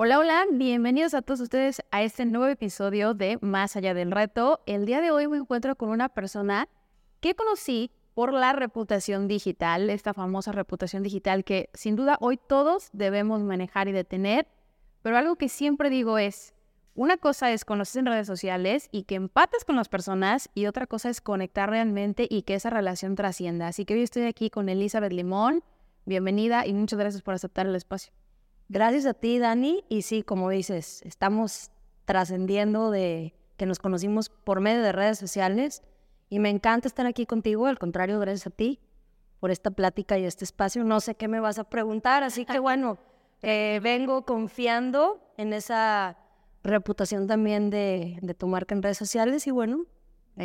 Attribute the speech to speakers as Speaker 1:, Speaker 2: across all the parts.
Speaker 1: Hola, hola, bienvenidos a todos ustedes a este nuevo episodio de Más allá del reto. El día de hoy me encuentro con una persona que conocí por la reputación digital, esta famosa reputación digital que sin duda hoy todos debemos manejar y detener, pero algo que siempre digo es, una cosa es conocer en redes sociales y que empates con las personas y otra cosa es conectar realmente y que esa relación trascienda. Así que hoy estoy aquí con Elizabeth Limón. Bienvenida y muchas gracias por aceptar el espacio.
Speaker 2: Gracias a ti, Dani. Y sí, como dices, estamos trascendiendo de que nos conocimos por medio de redes sociales y me encanta estar aquí contigo. Al contrario, gracias a ti por esta plática y este espacio. No sé qué me vas a preguntar, así que bueno, eh, vengo confiando en esa reputación también de, de tu marca en redes sociales y bueno,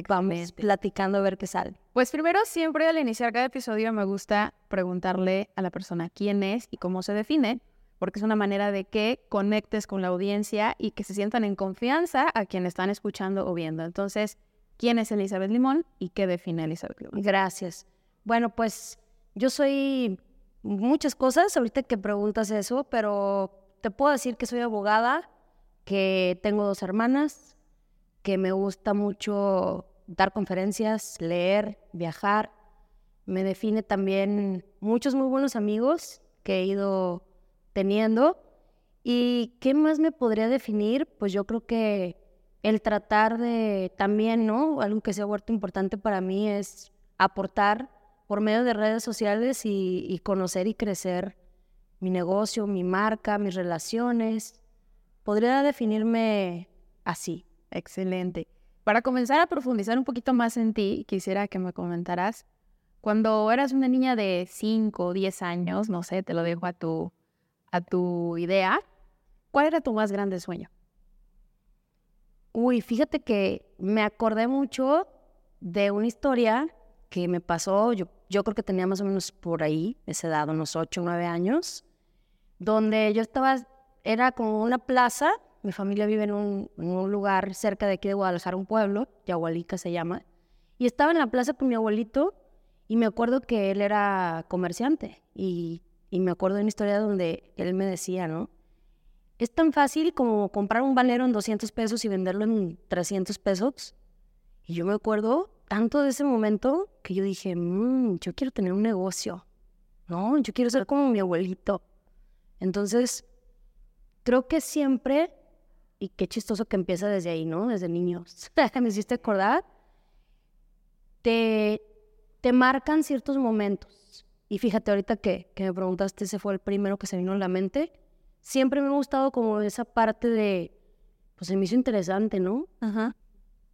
Speaker 2: vamos platicando a ver qué sale.
Speaker 1: Pues primero, siempre al iniciar cada episodio me gusta preguntarle a la persona quién es y cómo se define porque es una manera de que conectes con la audiencia y que se sientan en confianza a quienes están escuchando o viendo. Entonces, ¿quién es Elizabeth Limón y qué define Elizabeth Limón?
Speaker 2: Gracias. Bueno, pues yo soy muchas cosas, ahorita que preguntas eso, pero te puedo decir que soy abogada, que tengo dos hermanas, que me gusta mucho dar conferencias, leer, viajar. Me define también muchos muy buenos amigos que he ido teniendo. ¿Y qué más me podría definir? Pues yo creo que el tratar de también, ¿no? Algo que se ha vuelto importante para mí es aportar por medio de redes sociales y, conocer y crecer mi negocio, mi marca, mis relaciones. Podría definirme así.
Speaker 1: Excelente. Para comenzar a profundizar un poquito más en ti, quisiera que me comentaras, cuando eras una niña de 5 o 10 años, no sé, te lo dejo a tu, a tu idea, ¿cuál era tu más grande sueño?
Speaker 2: Uy, fíjate que me acordé mucho de una historia que me pasó, yo, yo creo que tenía más o menos por ahí, esa edad, unos 8 o 9 años, donde yo estaba, era como una plaza, mi familia vive en un, en un lugar cerca de aquí de Guadalajara, un pueblo, Yahualica se llama, y estaba en la plaza con mi abuelito y me acuerdo que él era comerciante y y me acuerdo de una historia donde él me decía, ¿no? Es tan fácil como comprar un balero en 200 pesos y venderlo en 300 pesos. Y yo me acuerdo tanto de ese momento que yo dije, mmm, yo quiero tener un negocio, ¿no? Yo quiero ser como mi abuelito. Entonces, creo que siempre, y qué chistoso que empieza desde ahí, ¿no? Desde niños. me hiciste acordar, te, te marcan ciertos momentos y fíjate, ahorita que, que me preguntaste, ese fue el primero que se vino a la mente. Siempre me ha gustado como esa parte de, pues se me hizo interesante, ¿no? Ajá.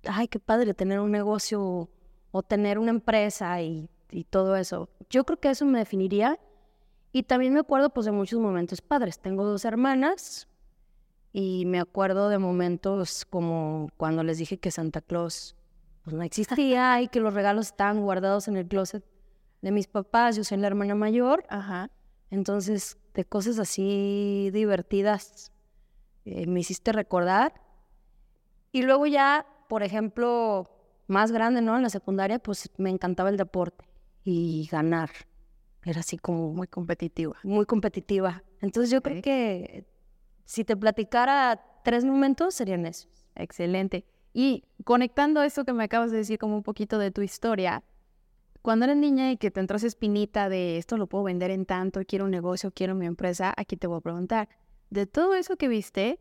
Speaker 2: Ay, qué padre tener un negocio o tener una empresa y, y todo eso. Yo creo que eso me definiría. Y también me acuerdo pues de muchos momentos padres. Tengo dos hermanas y me acuerdo de momentos como cuando les dije que Santa Claus pues no existía y que los regalos estaban guardados en el closet de mis papás, yo soy la hermana mayor, ajá. Entonces, de cosas así divertidas eh, me hiciste recordar. Y luego ya, por ejemplo, más grande, ¿no? En la secundaria, pues me encantaba el deporte y ganar. Era así como muy competitiva, muy competitiva. Entonces yo creo que si te platicara tres momentos serían esos.
Speaker 1: Excelente. Y conectando eso que me acabas de decir como un poquito de tu historia, cuando eres niña y que te entró esa espinita de esto lo puedo vender en tanto, quiero un negocio, quiero mi empresa, aquí te voy a preguntar, de todo eso que viste,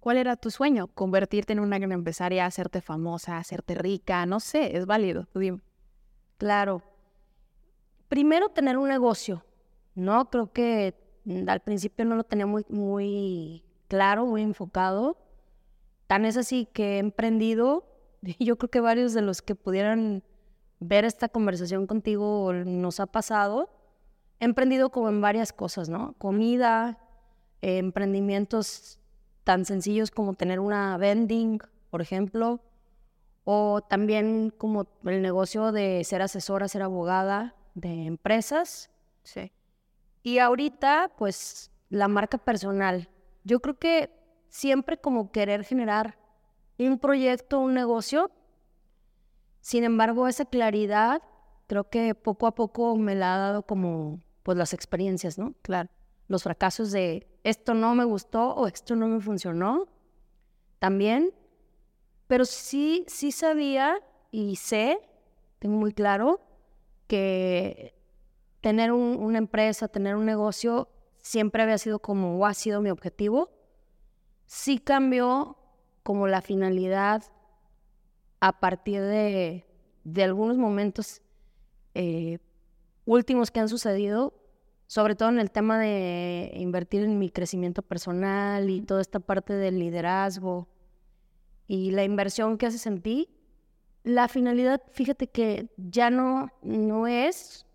Speaker 1: ¿cuál era tu sueño? ¿Convertirte en una gran empresaria, hacerte famosa, hacerte rica? No sé, es válido.
Speaker 2: Claro. Primero tener un negocio, ¿no? Creo que mm, al principio no lo tenía muy, muy claro, muy enfocado. Tan es así que he emprendido, yo creo que varios de los que pudieran ver esta conversación contigo nos ha pasado. He emprendido como en varias cosas, ¿no? Comida, emprendimientos tan sencillos como tener una vending, por ejemplo, o también como el negocio de ser asesora, ser abogada de empresas.
Speaker 1: Sí.
Speaker 2: Y ahorita, pues, la marca personal. Yo creo que siempre como querer generar un proyecto, un negocio. Sin embargo, esa claridad creo que poco a poco me la ha dado como pues las experiencias, ¿no?
Speaker 1: Claro.
Speaker 2: Los fracasos de esto no me gustó o esto no me funcionó. También. Pero sí, sí sabía y sé, tengo muy claro, que tener una empresa, tener un negocio, siempre había sido como, o ha sido mi objetivo. Sí cambió como la finalidad a partir de, de algunos momentos eh, últimos que han sucedido, sobre todo en el tema de invertir en mi crecimiento personal y toda esta parte del liderazgo y la inversión que haces en ti, la finalidad, fíjate que ya no, no es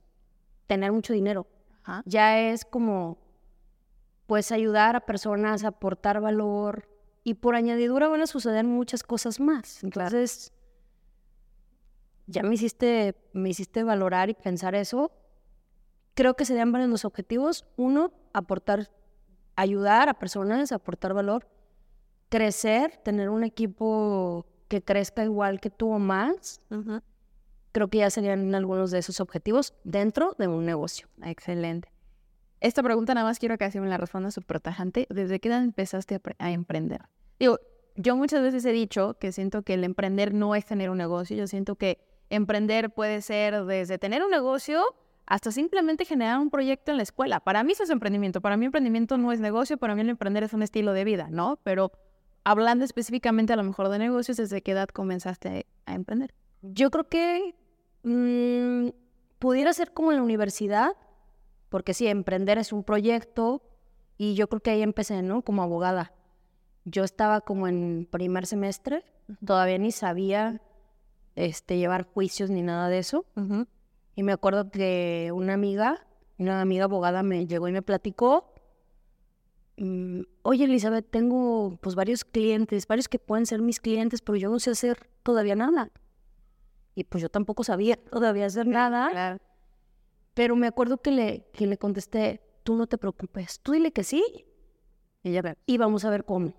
Speaker 2: tener mucho dinero, ya es como pues ayudar a personas, aportar valor, y por añadidura van a suceder muchas cosas más. Entonces, ya me hiciste, me hiciste valorar y pensar eso. Creo que serían varios los objetivos. Uno, aportar, ayudar a personas, aportar valor, crecer, tener un equipo que crezca igual que tú o más. Creo que ya serían algunos de esos objetivos dentro de un negocio.
Speaker 1: Excelente. Esta pregunta nada más quiero que me la responda su protajante. ¿Desde qué edad empezaste a, emprender? Digo, yo muchas veces he dicho que siento que el emprender no es tener un negocio. Yo siento que emprender puede ser desde tener un negocio hasta simplemente generar un proyecto en la escuela. Para mí eso es emprendimiento. Para mí emprendimiento no es negocio. Para mí el emprender es un estilo de vida, ¿no? Pero hablando específicamente a lo mejor de negocios, ¿desde qué edad comenzaste a emprender?
Speaker 2: Yo creo que mm, pudiera ser como en la universidad porque sí, emprender es un proyecto y yo creo que ahí empecé, ¿no? Como abogada. Yo estaba como en primer semestre, todavía ni sabía este, llevar juicios ni nada de eso. Y me acuerdo que una amiga, una amiga abogada me llegó y me platicó, mm, oye Elizabeth, tengo pues varios clientes, varios que pueden ser mis clientes, pero yo no sé hacer todavía nada. Y pues yo tampoco sabía todavía hacer nada. Claro. Pero me acuerdo que le, que le contesté, tú no te preocupes, tú dile que sí. Y ella, y vamos a ver cómo.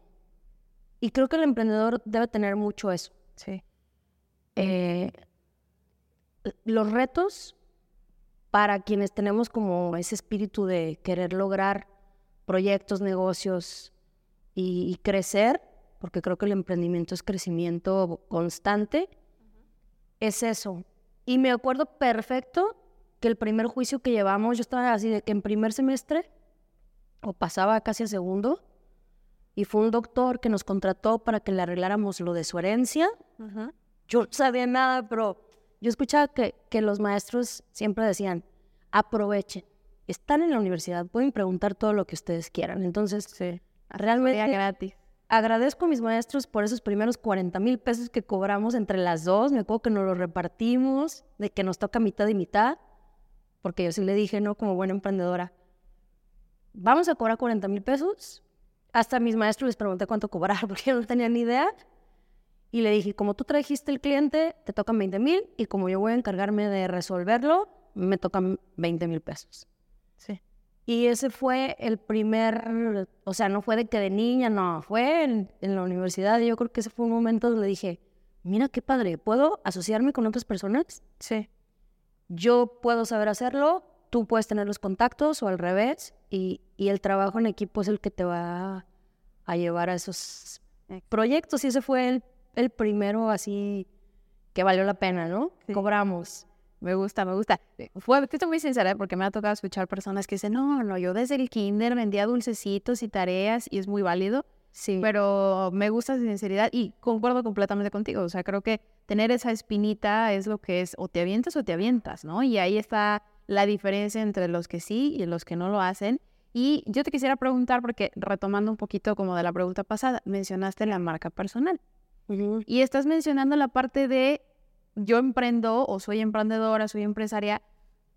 Speaker 2: Y creo que el emprendedor debe tener mucho eso.
Speaker 1: Sí.
Speaker 2: Eh, los retos para quienes tenemos como ese espíritu de querer lograr proyectos, negocios y, crecer, porque creo que el emprendimiento es crecimiento constante, es eso. Y me acuerdo perfecto que el primer juicio que llevamos, yo estaba así de que en primer semestre, o pasaba casi a segundo, y fue un doctor que nos contrató para que le arregláramos lo de su herencia. Yo no sabía nada, pero yo escuchaba que, que los maestros siempre decían, aprovechen, están en la universidad, pueden preguntar todo lo que ustedes quieran. Entonces, sí, realmente...
Speaker 1: gratis.
Speaker 2: Agradezco a mis maestros por esos primeros 40 mil pesos que cobramos entre las dos. Me acuerdo que nos lo repartimos, de que nos toca mitad y mitad porque yo sí le dije, no, como buena emprendedora, vamos a cobrar 40 mil pesos. Hasta mis maestros les pregunté cuánto cobrar, porque yo no tenía ni idea. Y le dije, como tú trajiste el cliente, te tocan 20 mil, y como yo voy a encargarme de resolverlo, me tocan 20 mil pesos.
Speaker 1: Sí.
Speaker 2: Y ese fue el primer, o sea, no fue de que de niña, no, fue en, en la universidad. Y yo creo que ese fue un momento donde dije, mira qué padre, ¿puedo asociarme con otras personas?
Speaker 1: Sí
Speaker 2: yo puedo saber hacerlo, tú puedes tener los contactos o al revés, y, el trabajo en equipo es el que te va a, llevar a esos proyectos. Y ese fue el, primero así que valió la pena, ¿no? Cobramos.
Speaker 1: Me gusta, me gusta. Fue, estoy muy sincera porque me ha tocado escuchar personas que dicen, no, no, yo desde el kinder vendía dulcecitos y tareas y es muy válido.
Speaker 2: Sí.
Speaker 1: Pero me gusta su sinceridad y concuerdo completamente contigo. O sea, creo que tener esa espinita es lo que es o te avientas o te avientas, ¿no? Y ahí está la diferencia entre los que sí y los que no lo hacen. Y yo te quisiera preguntar, porque retomando un poquito como de la pregunta pasada, mencionaste la marca personal. Y estás mencionando la parte de yo emprendo o soy emprendedora, soy empresaria,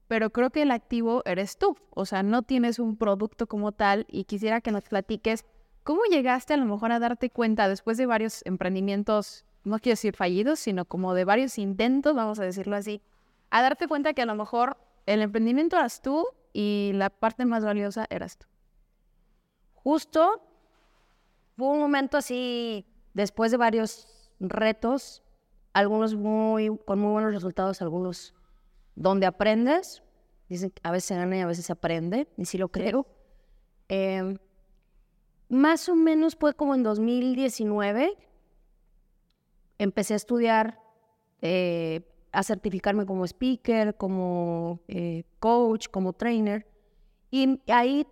Speaker 1: pero creo que el activo eres tú. O sea, no tienes un producto como tal y quisiera que nos platiques ¿cómo llegaste a lo mejor a darte cuenta después de varios emprendimientos, no quiero decir fallidos, sino como de varios intentos, vamos a decirlo así, a darte cuenta que a lo mejor el emprendimiento eras tú y la parte más valiosa eras tú?
Speaker 2: Justo fue un momento así, después de varios retos, algunos muy, con muy buenos resultados, algunos donde aprendes, dicen que a veces se gana y a veces se aprende, y sí lo creo. Em, más o menos fue como en 2019, empecé a estudiar, eh, a certificarme como speaker, como eh, coach, como trainer, y ahí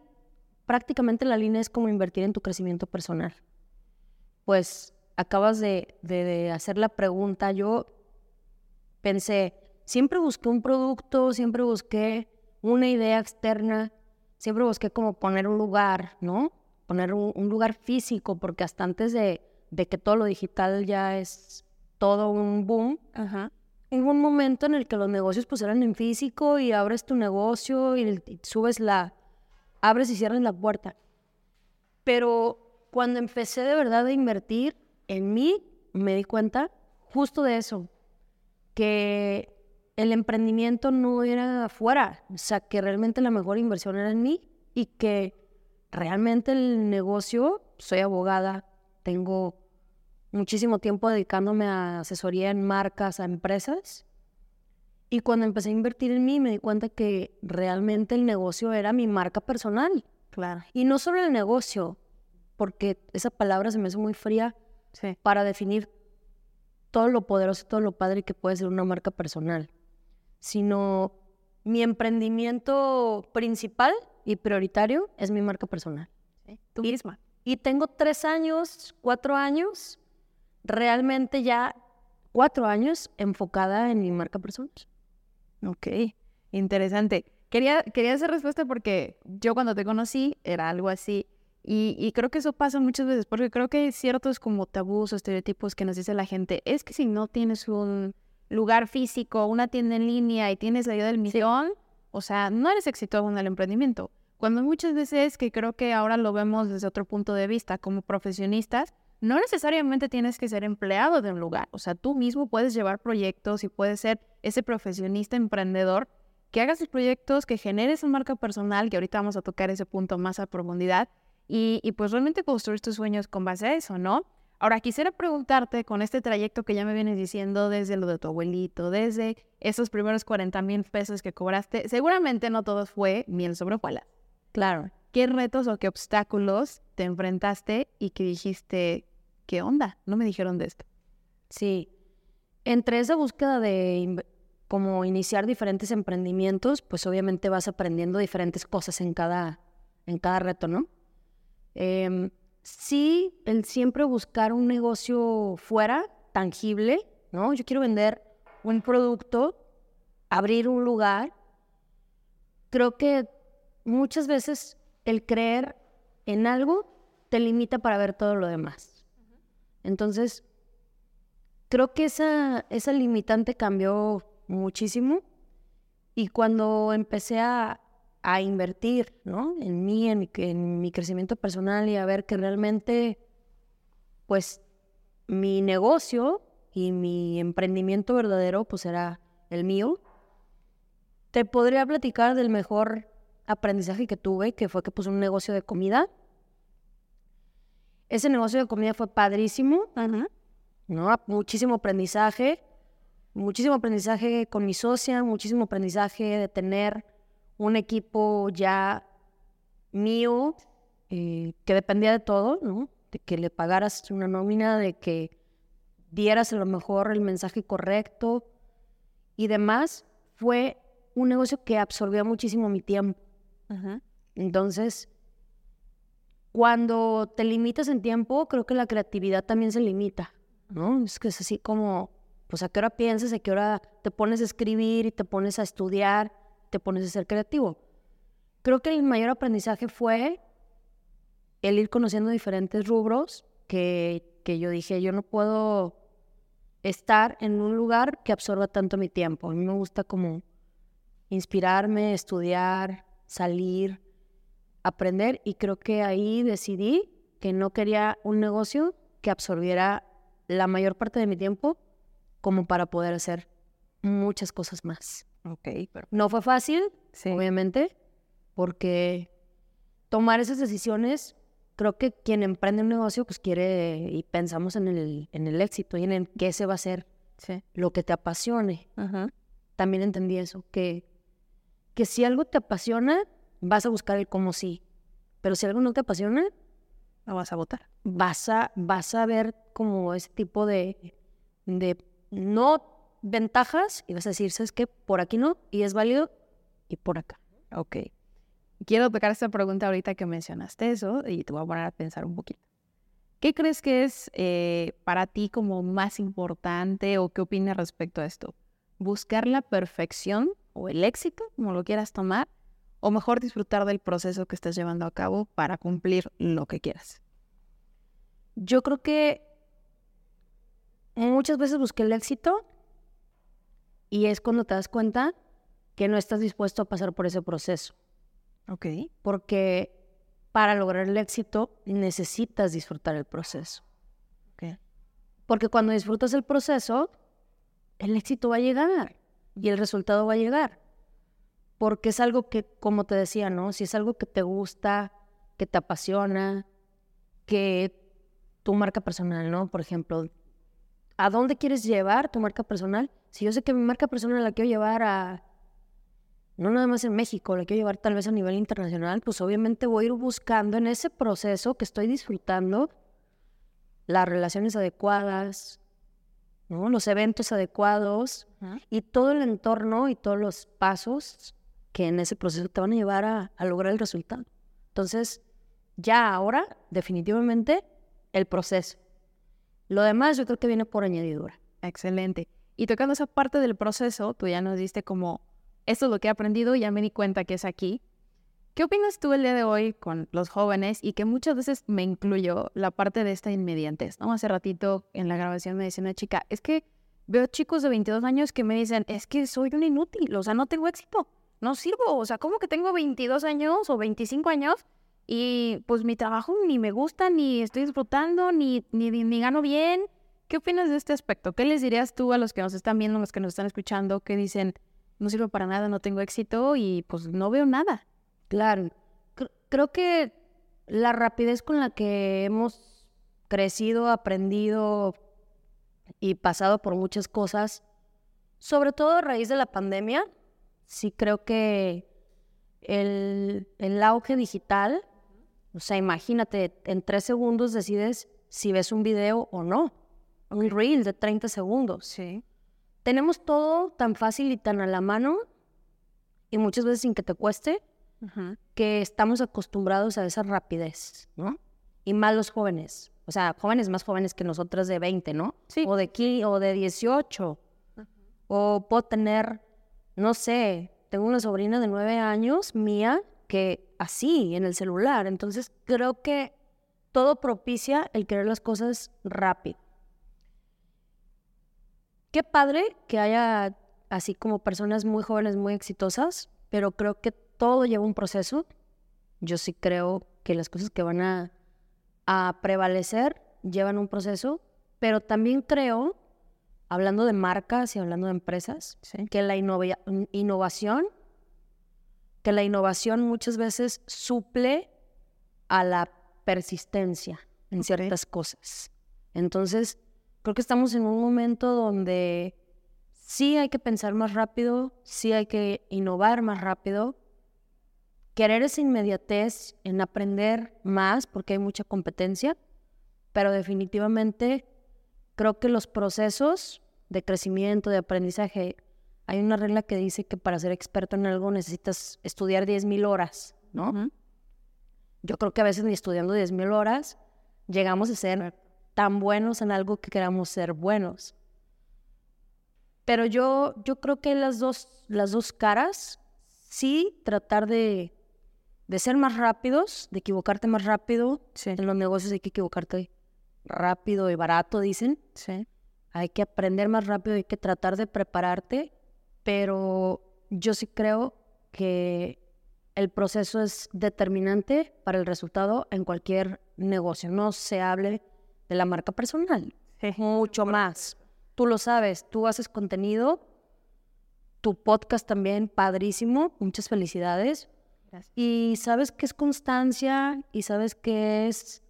Speaker 2: prácticamente la línea es como invertir en tu crecimiento personal. Pues acabas de, de, hacer la pregunta, yo pensé, siempre busqué un producto, siempre busqué una idea externa, siempre busqué como poner un lugar, ¿no? Poner un, lugar físico, porque hasta antes de, de, que todo lo digital ya es todo un boom, Ajá. hubo un momento en el que los negocios pues eran en físico y abres tu negocio y subes la, abres y cierras la puerta. Pero cuando empecé de verdad a invertir en mí, me di cuenta justo de eso, que el emprendimiento no era afuera, o sea, que realmente la mejor inversión era en mí y que realmente el negocio, soy abogada, tengo muchísimo tiempo dedicándome a asesoría en marcas, a empresas, y cuando empecé a invertir en mí, me di cuenta que realmente el negocio era mi marca personal.
Speaker 1: Claro.
Speaker 2: Y no solo el negocio, porque esa palabra se me hace muy fría para definir todo lo poderoso y todo lo padre que puede ser una marca personal, sino mi emprendimiento principal y prioritario es mi marca personal.
Speaker 1: Tú misma.
Speaker 2: Y tengo tres años, cuatro años, realmente ya cuatro años enfocada en mi marca personal.
Speaker 1: Ok, interesante. Quería, quería hacer respuesta porque yo cuando te conocí era algo así. Y, y, creo que eso pasa muchas veces, porque creo que hay ciertos como tabús o estereotipos que nos dice la gente. Es que si no tienes un lugar físico, una tienda en línea y tienes la idea del misión, o sea, no eres exitoso en el emprendimiento. Cuando muchas veces, que creo que ahora lo vemos desde otro punto de vista, como profesionistas, no necesariamente tienes que ser empleado de un lugar. O sea, tú mismo puedes llevar proyectos y puedes ser ese profesionista emprendedor que hagas sus proyectos, que generes una marca personal, que ahorita vamos a tocar ese punto más a profundidad, y, y pues realmente construir tus sueños con base a eso, ¿no? Ahora, quisiera preguntarte con este trayecto que ya me vienes diciendo desde lo de tu abuelito, desde esos primeros 40 mil pesos que cobraste, seguramente no todo fue miel sobre hojuelas.
Speaker 2: Claro.
Speaker 1: ¿Qué retos o qué obstáculos te enfrentaste y que dijiste, ¿qué onda? No me dijeron de esto.
Speaker 2: Sí. Entre esa búsqueda de como iniciar diferentes emprendimientos, pues obviamente vas aprendiendo diferentes cosas en cada, en cada reto, ¿no? Em, sí, el siempre buscar un negocio fuera, tangible, ¿no? Yo quiero vender un producto, abrir un lugar. Creo que muchas veces el creer en algo te limita para ver todo lo demás. Entonces, creo que esa, esa limitante cambió muchísimo y cuando empecé a, a invertir ¿no? en mí, en, en, mi crecimiento personal y a ver que realmente, pues, mi negocio y mi emprendimiento verdadero, pues, era el mío, te podría platicar del mejor aprendizaje que tuve, que fue que puse un negocio de comida ese negocio de comida fue padrísimo, ¿no? Muchísimo aprendizaje, muchísimo aprendizaje con mi socia, muchísimo aprendizaje de tener un equipo ya mío eh, que dependía de todo, ¿no? De que le pagaras una nómina, de que dieras a lo mejor el mensaje correcto y demás. Fue un negocio que absorbió muchísimo mi tiempo. Entonces, cuando te limitas en tiempo, creo que la creatividad también se limita, ¿no? Es que es así como, pues a qué hora piensas, a qué hora te pones a escribir y te pones a estudiar, te pones a ser creativo. Creo que el mayor aprendizaje fue el ir conociendo diferentes rubros que, que yo dije, yo no puedo estar en un lugar que absorba tanto mi tiempo. A mí me gusta como inspirarme, estudiar, salir, aprender y creo que ahí decidí que no quería un negocio que absorbiera la mayor parte de mi tiempo como para poder hacer muchas cosas más.
Speaker 1: Ok, pero
Speaker 2: No fue fácil,
Speaker 1: sí.
Speaker 2: obviamente, porque tomar esas decisiones, creo que quien emprende un negocio, pues quiere y pensamos en el, en el éxito y en el qué se va a hacer,
Speaker 1: Sí.
Speaker 2: lo que te apasione.
Speaker 1: Ajá.
Speaker 2: También entendí eso, que, que si algo te apasiona, vas a buscar el cómo sí. Pero si algo no te apasiona,
Speaker 1: No vas a votar.
Speaker 2: vas a, vas a ver como ese tipo de, de no ventajas y vas a decir, ¿sabes qué? Por aquí no, y es válido, y por acá.
Speaker 1: Ok. Quiero tocar esta pregunta ahorita que mencionaste eso y te voy a poner a pensar un poquito. ¿Qué crees que es eh, para ti como más importante o qué opinas respecto a esto? ¿Buscar la perfección o el éxito, como lo quieras tomar? ¿O mejor disfrutar del proceso que estás llevando a cabo para cumplir lo que quieras?
Speaker 2: Yo creo que muchas veces busqué el éxito y es cuando te das cuenta que no estás dispuesto a pasar por ese proceso.
Speaker 1: Ok.
Speaker 2: Porque para lograr el éxito necesitas disfrutar el proceso.
Speaker 1: Ok.
Speaker 2: Porque cuando disfrutas el proceso, el éxito va a llegar y el resultado va a llegar. Porque es algo que, como te decía, ¿no? Si es algo que te gusta, que te apasiona, que tu marca personal, ¿no? Por ejemplo, ¿a dónde quieres llevar tu marca personal? Si yo sé que mi marca personal la quiero llevar a, no nada más en México, la quiero llevar tal vez a nivel internacional, pues obviamente voy a ir buscando en ese proceso que estoy disfrutando las relaciones adecuadas, ¿no? los eventos adecuados y todo el entorno y todos los pasos que en ese proceso te van a llevar a, a lograr el resultado. Entonces, ya ahora, definitivamente, el proceso. Lo demás yo creo que viene por añadidura.
Speaker 1: Excelente. Y tocando esa parte del proceso, tú ya nos diste como, esto es lo que he aprendido, ya me di cuenta que es aquí. ¿Qué opinas tú el día de hoy con los jóvenes y que muchas veces me incluyo la parte de esta inmediatez? ¿no? Hace ratito en la grabación me decía una chica, es que veo chicos de 22 años que me dicen, es que soy un inútil, o sea, no tengo éxito, no sirvo, o sea, ¿cómo que tengo 22 años o 25 años y pues mi trabajo ni me gusta, ni estoy disfrutando, ni, ni, ni gano bien? ¿Qué opinas de este aspecto? ¿Qué les dirías tú a los que nos están viendo, a los que nos están escuchando, que dicen, no sirvo para nada, no tengo éxito y pues no veo nada?
Speaker 2: Claro. Cr- creo que la rapidez con la que hemos crecido, aprendido y pasado por muchas cosas, sobre todo a raíz de la pandemia, sí creo que el, el auge digital, o sea, imagínate, en tres segundos decides si ves un video o no, un reel de 30 segundos.
Speaker 1: Sí.
Speaker 2: Tenemos todo tan fácil y tan a la mano y muchas veces sin que te cueste que estamos acostumbrados a esa rapidez, ¿no? Y más los jóvenes, o sea, jóvenes más jóvenes que nosotras de 20, ¿no?
Speaker 1: Sí.
Speaker 2: O de, qui- o de 18. O puedo tener, no sé, tengo una sobrina de 9 años, mía, que así, en el celular. Entonces, creo que todo propicia el querer las cosas rápido. Qué padre que haya así como personas muy jóvenes, muy exitosas, pero creo que todo lleva un proceso. Yo sí creo que las cosas que van a, a prevalecer llevan un proceso, pero también creo, hablando de marcas y hablando de empresas,
Speaker 1: Sí.
Speaker 2: que la innova- innovación, que la innovación muchas veces suple a la persistencia en
Speaker 1: Ok.
Speaker 2: ciertas cosas. Entonces, creo que estamos en un momento donde sí hay que pensar más rápido, sí hay que innovar más rápido, querer esa inmediatez en aprender más porque hay mucha competencia, pero definitivamente creo que los procesos de crecimiento, de aprendizaje, hay una regla que dice que para ser experto en algo necesitas estudiar 10.000 horas, ¿no? Yo creo que a veces ni estudiando 10.000 horas llegamos a ser tan buenos en algo que queramos ser buenos. Pero yo, yo creo que las dos, las dos caras, sí tratar de, de ser más rápidos, de equivocarte más rápido.
Speaker 1: Sí.
Speaker 2: En los negocios hay que equivocarte rápido y barato, dicen.
Speaker 1: Sí.
Speaker 2: Hay que aprender más rápido, hay que tratar de prepararte, pero yo sí creo que el proceso es determinante para el resultado en cualquier negocio, no se hable de la marca personal, mucho más. Tú lo sabes, tú haces contenido, tu podcast también, padrísimo, muchas felicidades. Y sabes que es constancia y sabes que es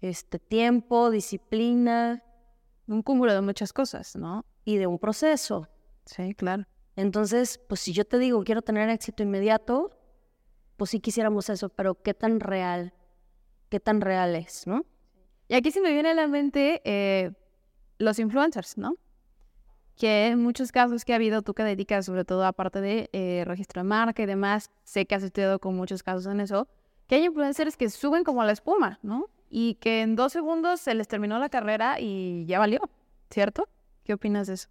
Speaker 2: este tiempo, disciplina,
Speaker 1: un cúmulo de muchas cosas, ¿no?
Speaker 2: Y de un proceso.
Speaker 1: Sí, claro.
Speaker 2: Entonces, pues si yo te digo quiero tener éxito inmediato, pues sí quisiéramos eso, pero qué tan real, qué tan real es, ¿no?
Speaker 1: Y aquí se me viene a la mente eh, los influencers, ¿no? Que en muchos casos que ha habido, tú que dedicas sobre todo a parte de eh, registro de marca y demás, sé que has estudiado con muchos casos en eso, que hay influencers que suben como la espuma, ¿no? Y que en dos segundos se les terminó la carrera y ya valió, ¿cierto? ¿Qué opinas de eso?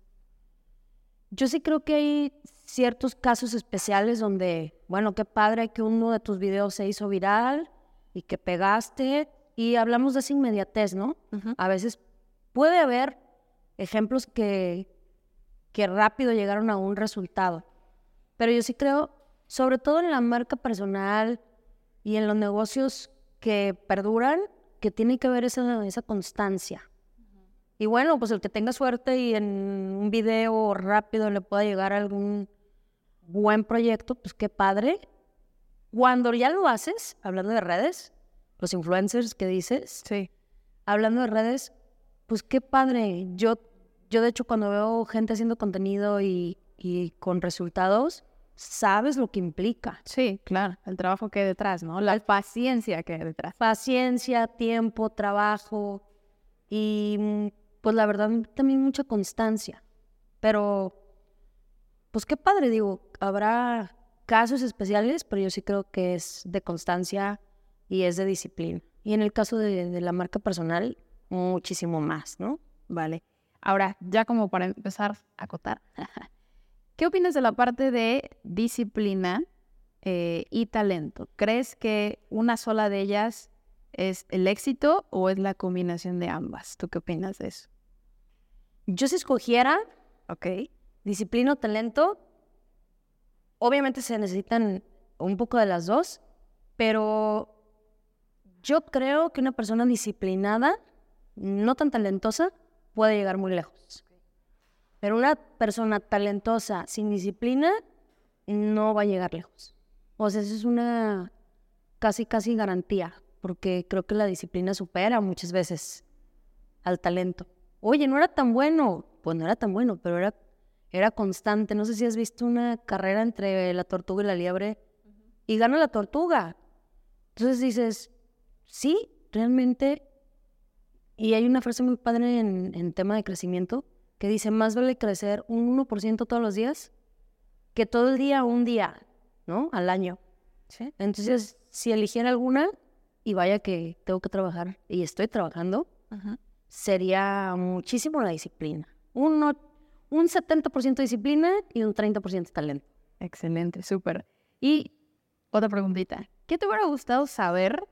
Speaker 2: Yo sí creo que hay ciertos casos especiales donde, bueno, qué padre que uno de tus videos se hizo viral y que pegaste. Y hablamos de esa inmediatez, ¿no? A veces puede haber ejemplos que, que rápido llegaron a un resultado. Pero yo sí creo, sobre todo en la marca personal y en los negocios que perduran, que tiene que haber esa, esa constancia. Y bueno, pues el que tenga suerte y en un video rápido le pueda llegar algún buen proyecto, pues qué padre. Cuando ya lo haces, hablando de redes, los influencers que dices,
Speaker 1: sí.
Speaker 2: hablando de redes, pues qué padre. Yo, yo de hecho cuando veo gente haciendo contenido y, y con resultados, sabes lo que implica.
Speaker 1: Sí, claro, el trabajo que hay detrás, ¿no? La paciencia que hay detrás.
Speaker 2: Paciencia, tiempo, trabajo y mm, pues la verdad también mucha constancia. Pero, pues qué padre, digo, habrá casos especiales, pero yo sí creo que es de constancia y es de disciplina. Y en el caso de, de la marca personal, muchísimo más, ¿no?
Speaker 1: Vale. Ahora, ya como para empezar a acotar, ¿qué opinas de la parte de disciplina eh, y talento? ¿Crees que una sola de ellas es el éxito o es la combinación de ambas? ¿Tú qué opinas de eso?
Speaker 2: Yo si escogiera,
Speaker 1: Ok.
Speaker 2: disciplina o talento, obviamente se necesitan un poco de las dos, pero yo creo que una persona disciplinada, no tan talentosa, puede llegar muy lejos. Pero una persona talentosa sin disciplina no va a llegar lejos. O sea, eso es una casi, casi garantía, porque creo que la disciplina supera muchas veces al talento. Oye, no era tan bueno, pues no era tan bueno, pero era, era constante. No sé si has visto una carrera entre la tortuga y la liebre y gana la tortuga. Entonces dices, sí, realmente. Y hay una frase muy padre en, en tema de crecimiento que dice, más vale crecer un 1% todos los días que todo el día un día, ¿no? Al año.
Speaker 1: Sí.
Speaker 2: Entonces, si eligiera alguna, y vaya que tengo que trabajar y estoy trabajando,
Speaker 1: Ajá.
Speaker 2: sería muchísimo la disciplina. Un, no- un 70% disciplina y un 30% talento.
Speaker 1: Excelente, súper. Y otra preguntita. ¿Qué te hubiera gustado saber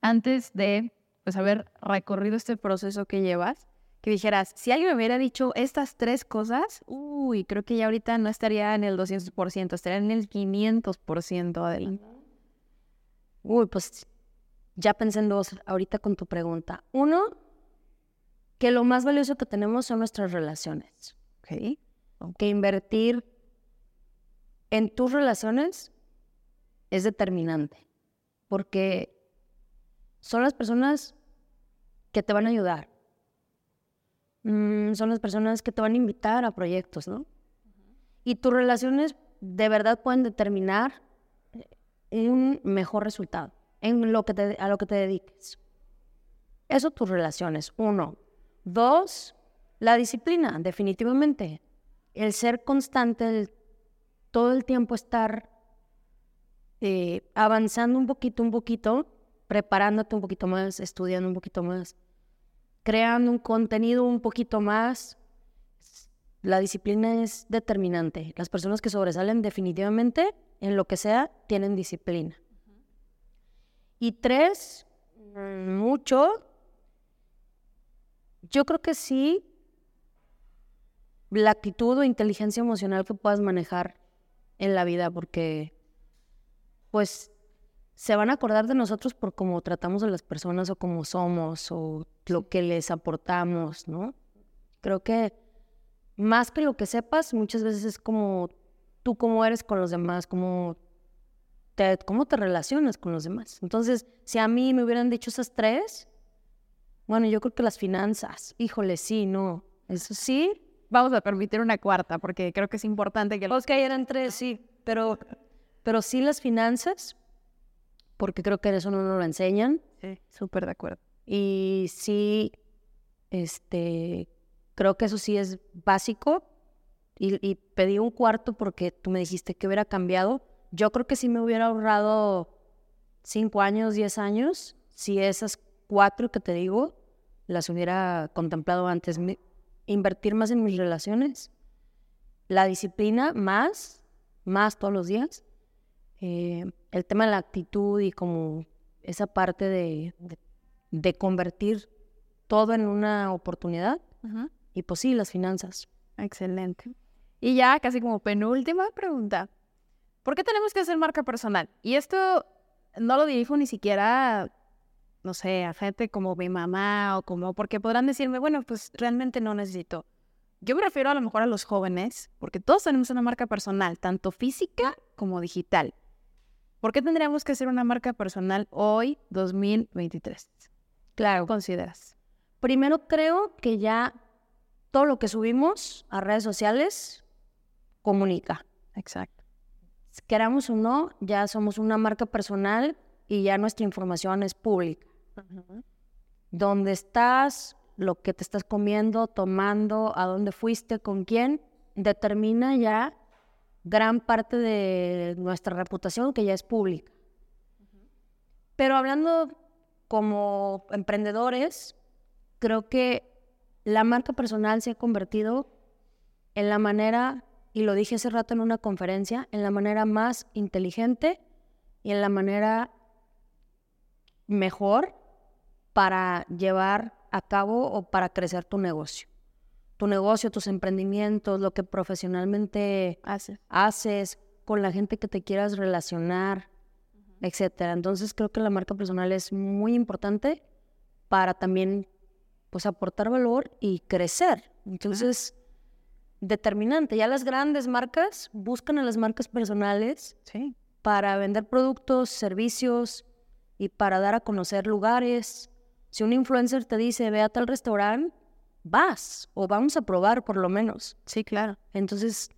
Speaker 1: antes de pues, haber recorrido este proceso que llevas? Que dijeras, si alguien me hubiera dicho estas tres cosas, uy, creo que ya ahorita no estaría en el 200%, estaría en el 500% adelante.
Speaker 2: Uy, pues ya pensé en dos ahorita con tu pregunta. Uno, que lo más valioso que tenemos son nuestras relaciones.
Speaker 1: Ok.
Speaker 2: Que invertir en tus relaciones es determinante. Porque son las personas que te van a ayudar. Mm, son las personas que te van a invitar a proyectos, ¿no? Y tus relaciones de verdad pueden determinar eh, un mejor resultado en lo que te, a lo que te dediques. Eso tus relaciones, uno. Dos, la disciplina, definitivamente. El ser constante, el todo el tiempo estar eh, avanzando un poquito, un poquito, preparándote un poquito más, estudiando un poquito más, creando un contenido un poquito más. La disciplina es determinante. Las personas que sobresalen definitivamente en lo que sea tienen disciplina. Y tres, mm, mucho, yo creo que sí, la actitud o inteligencia emocional que puedas manejar en la vida, porque pues se van a acordar de nosotros por cómo tratamos a las personas o cómo somos o lo que les aportamos, ¿no? Creo que más que lo que sepas, muchas veces es como tú cómo eres con los demás, cómo te, cómo te relacionas con los demás. Entonces, si a mí me hubieran dicho esas tres, bueno, yo creo que las finanzas, híjole, sí, no, eso sí.
Speaker 1: Vamos a permitir una cuarta, porque creo que es importante que...
Speaker 2: Los que eran tres, sí, pero, pero sí las finanzas, porque creo que eso no nos lo enseñan.
Speaker 1: Sí, súper de acuerdo.
Speaker 2: Y sí, este, creo que eso sí es básico. Y, y, pedí un cuarto porque tú me dijiste que hubiera cambiado. Yo creo que sí me hubiera ahorrado cinco años, diez años, si esas cuatro que te digo las hubiera contemplado antes. invertir más en mis relaciones, la disciplina más, más todos los días. Eh, el tema de la actitud y como esa parte de, de, convertir todo en una oportunidad. Y pues sí, las finanzas.
Speaker 1: Excelente. Y ya casi como penúltima pregunta. ¿Por qué tenemos que hacer marca personal? Y esto no lo dirijo ni siquiera, no sé, a gente como mi mamá o como, porque podrán decirme, bueno, pues realmente no necesito. Yo me refiero a lo mejor a los jóvenes, porque todos tenemos una marca personal, tanto física como digital. ¿Por qué tendríamos que hacer una marca personal hoy, 2023?
Speaker 2: Claro.
Speaker 1: ¿Consideras?
Speaker 2: Primero creo que ya todo lo que subimos a redes sociales comunica.
Speaker 1: Exacto.
Speaker 2: Queramos o no, ya somos una marca personal y ya nuestra información es pública. Dónde estás, lo que te estás comiendo, tomando, a dónde fuiste, con quién, determina ya gran parte de nuestra reputación que ya es pública. Pero hablando como emprendedores, creo que la marca personal se ha convertido en la manera, y lo dije hace rato en una conferencia, en la manera más inteligente y en la manera mejor para llevar a cabo o para crecer tu negocio. Tu negocio, tus emprendimientos, lo que profesionalmente haces, con la gente que te quieras relacionar, etcétera. Entonces creo que la marca personal es muy importante para también pues aportar valor y crecer. Entonces, determinante. Ya las grandes marcas buscan a las marcas personales para vender productos, servicios y para dar a conocer lugares. Si un influencer te dice, ve a tal restaurante, vas o vamos a probar por lo menos.
Speaker 1: Sí, claro.
Speaker 2: Entonces,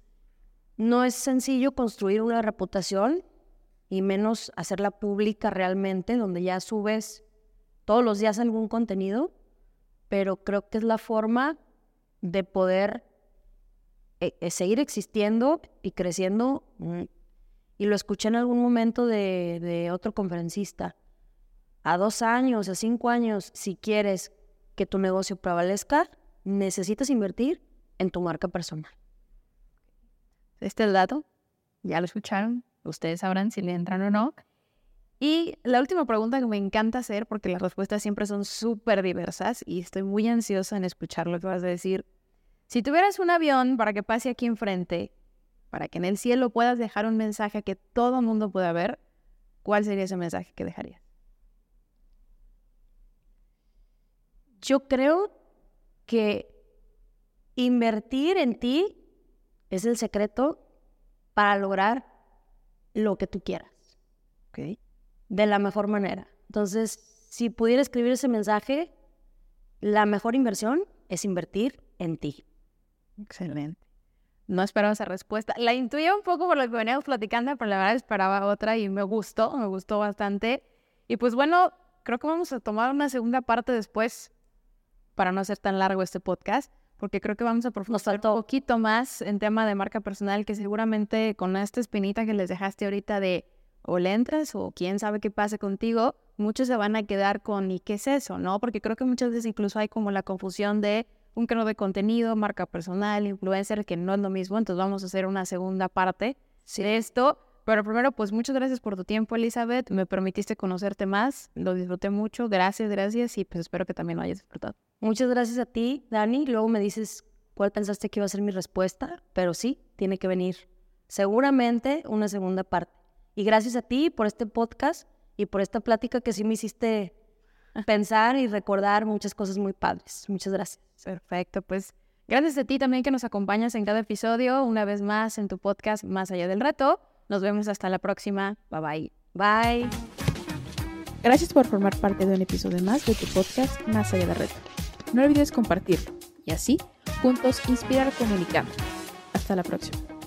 Speaker 2: no es sencillo construir una reputación y menos hacerla pública realmente, donde ya subes todos los días algún contenido pero creo que es la forma de poder eh, eh, seguir existiendo y creciendo. Mm, y lo escuché en algún momento de, de otro conferencista. A dos años, a cinco años, si quieres que tu negocio prevalezca, necesitas invertir en tu marca personal.
Speaker 1: Este es el dato, ya lo escucharon, ustedes sabrán si le entran o no. Y la última pregunta que me encanta hacer, porque las respuestas siempre son súper diversas y estoy muy ansiosa en escuchar lo que vas a decir. Si tuvieras un avión para que pase aquí enfrente, para que en el cielo puedas dejar un mensaje que todo el mundo pueda ver, ¿cuál sería ese mensaje que dejarías?
Speaker 2: Yo creo que invertir en ti es el secreto para lograr lo que tú quieras.
Speaker 1: Okay
Speaker 2: de la mejor manera. Entonces, si pudiera escribir ese mensaje, la mejor inversión es invertir en ti.
Speaker 1: Excelente. No esperaba esa respuesta. La intuía un poco por lo que veníamos platicando, pero la verdad esperaba otra y me gustó, me gustó bastante. Y pues bueno, creo que vamos a tomar una segunda parte después para no hacer tan largo este podcast, porque creo que vamos a profundizar un poquito más en tema de marca personal, que seguramente con esta espinita que les dejaste ahorita de o le entras o quién sabe qué pase contigo, muchos se van a quedar con ¿y qué es eso? ¿No? Porque creo que muchas veces incluso hay como la confusión de un creador de contenido, marca personal, influencer, que no es lo mismo. Entonces vamos a hacer una segunda parte de esto. Pero primero, pues muchas gracias por tu tiempo, Elizabeth. Me permitiste conocerte más. Lo disfruté mucho. Gracias, gracias. Y pues espero que también lo hayas disfrutado.
Speaker 2: Muchas gracias a ti, Dani. Luego me dices cuál pensaste que iba a ser mi respuesta. Pero sí, tiene que venir seguramente una segunda parte. Y gracias a ti por este podcast y por esta plática que sí me hiciste pensar y recordar muchas cosas muy padres. Muchas gracias.
Speaker 1: Perfecto, pues gracias a ti también que nos acompañas en cada episodio, una vez más en tu podcast Más allá del reto. Nos vemos hasta la próxima. Bye bye.
Speaker 2: Bye.
Speaker 1: Gracias por formar parte de un episodio más de tu podcast Más allá del reto. No olvides compartirlo y así juntos inspirar comunicando. Hasta la próxima.